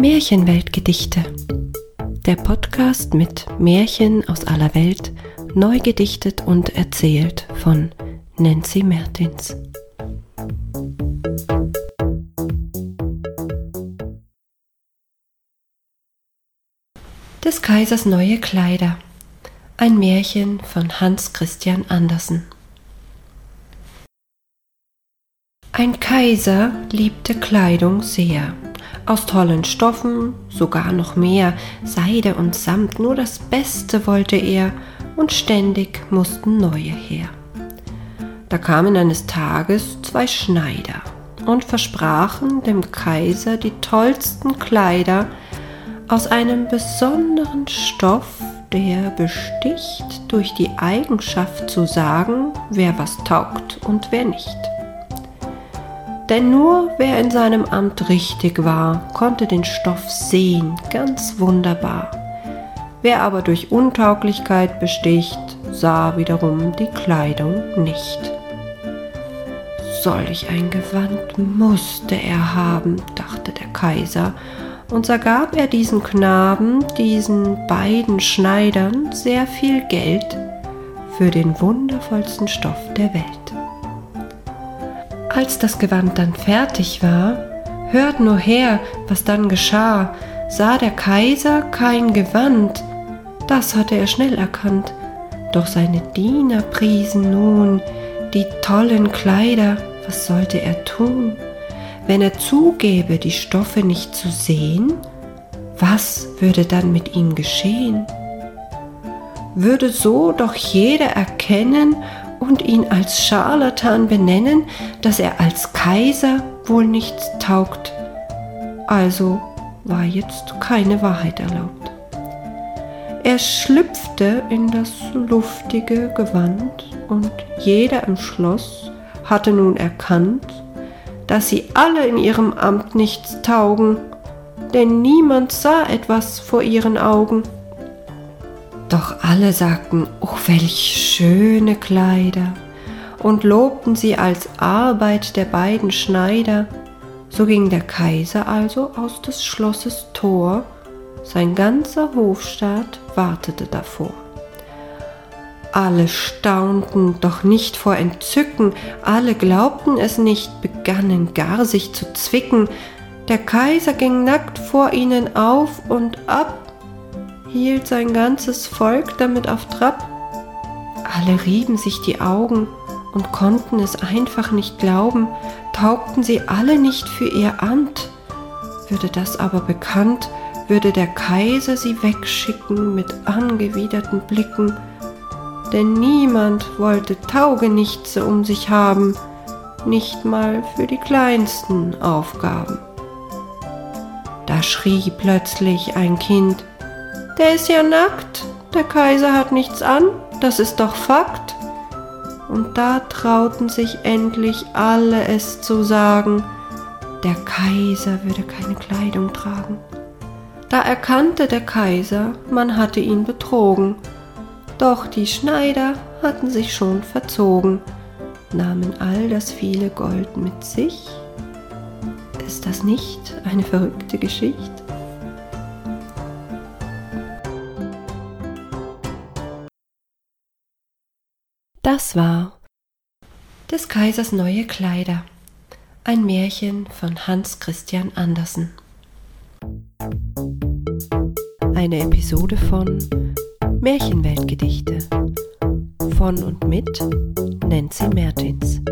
Märchenweltgedichte. Der Podcast mit Märchen aus aller Welt, neu gedichtet und erzählt von Nancy Mertins. Des Kaisers neue Kleider. Ein Märchen von Hans Christian Andersen. Ein Kaiser liebte Kleidung sehr. Aus tollen Stoffen, sogar noch mehr, Seide und Samt, nur das Beste wollte er, und ständig mussten neue her. Da kamen eines Tages zwei Schneider und versprachen dem Kaiser die tollsten Kleider aus einem besonderen Stoff, der besticht durch die Eigenschaft zu sagen, wer was taugt und wer nicht. Denn nur wer in seinem Amt richtig war, konnte den Stoff sehen, ganz wunderbar. Wer aber durch Untauglichkeit besticht, sah wiederum die Kleidung nicht. Solch ein Gewand musste er haben, dachte der Kaiser, und so gab er diesen Knaben, diesen beiden Schneidern, sehr viel Geld für den wundervollsten Stoff der Welt. Als das Gewand dann fertig war, hört nur her, was dann geschah, sah der Kaiser kein Gewand, das hatte er schnell erkannt, doch seine Diener priesen nun die tollen Kleider, was sollte er tun? Wenn er zugäbe, die Stoffe nicht zu sehen, was würde dann mit ihm geschehen? Würde so doch jeder erkennen und ihn als Scharlatan benennen, dass er als Kaiser wohl nichts taugt. Also war jetzt keine Wahrheit erlaubt. Er schlüpfte in das luftige Gewand und jeder im Schloss hatte nun erkannt, dass sie alle in ihrem Amt nichts taugen, denn niemand sah etwas vor ihren Augen. Doch alle sagten, oh welch schöne Kleider, und lobten sie als Arbeit der beiden Schneider. So ging der Kaiser also aus des Schlosses Tor, sein ganzer Hofstaat wartete davor. Alle staunten, doch nicht vor Entzücken, alle glaubten es nicht, begannen gar sich zu zwicken. Der Kaiser ging nackt vor ihnen auf und ab, hielt sein ganzes Volk damit auf Trab. Alle rieben sich die Augen und konnten es einfach nicht glauben, taugten sie alle nicht für ihr Amt. Würde das aber bekannt, würde der Kaiser sie wegschicken mit angewiderten Blicken, denn niemand wollte Taugenichtse um sich haben, nicht mal für die kleinsten Aufgaben. Da schrie plötzlich ein Kind, der ist ja nackt, der Kaiser hat nichts an, das ist doch Fakt. Und da trauten sich endlich alle es zu sagen, der Kaiser würde keine Kleidung tragen. Da erkannte der Kaiser, man hatte ihn betrogen, doch die Schneider hatten sich schon verzogen, nahmen all das viele Gold mit sich. Ist das nicht eine verrückte Geschichte? Das war des Kaisers neue Kleider, ein Märchen von Hans Christian Andersen. Eine Episode von Märchenweltgedichte von und mit Nancy Mertins.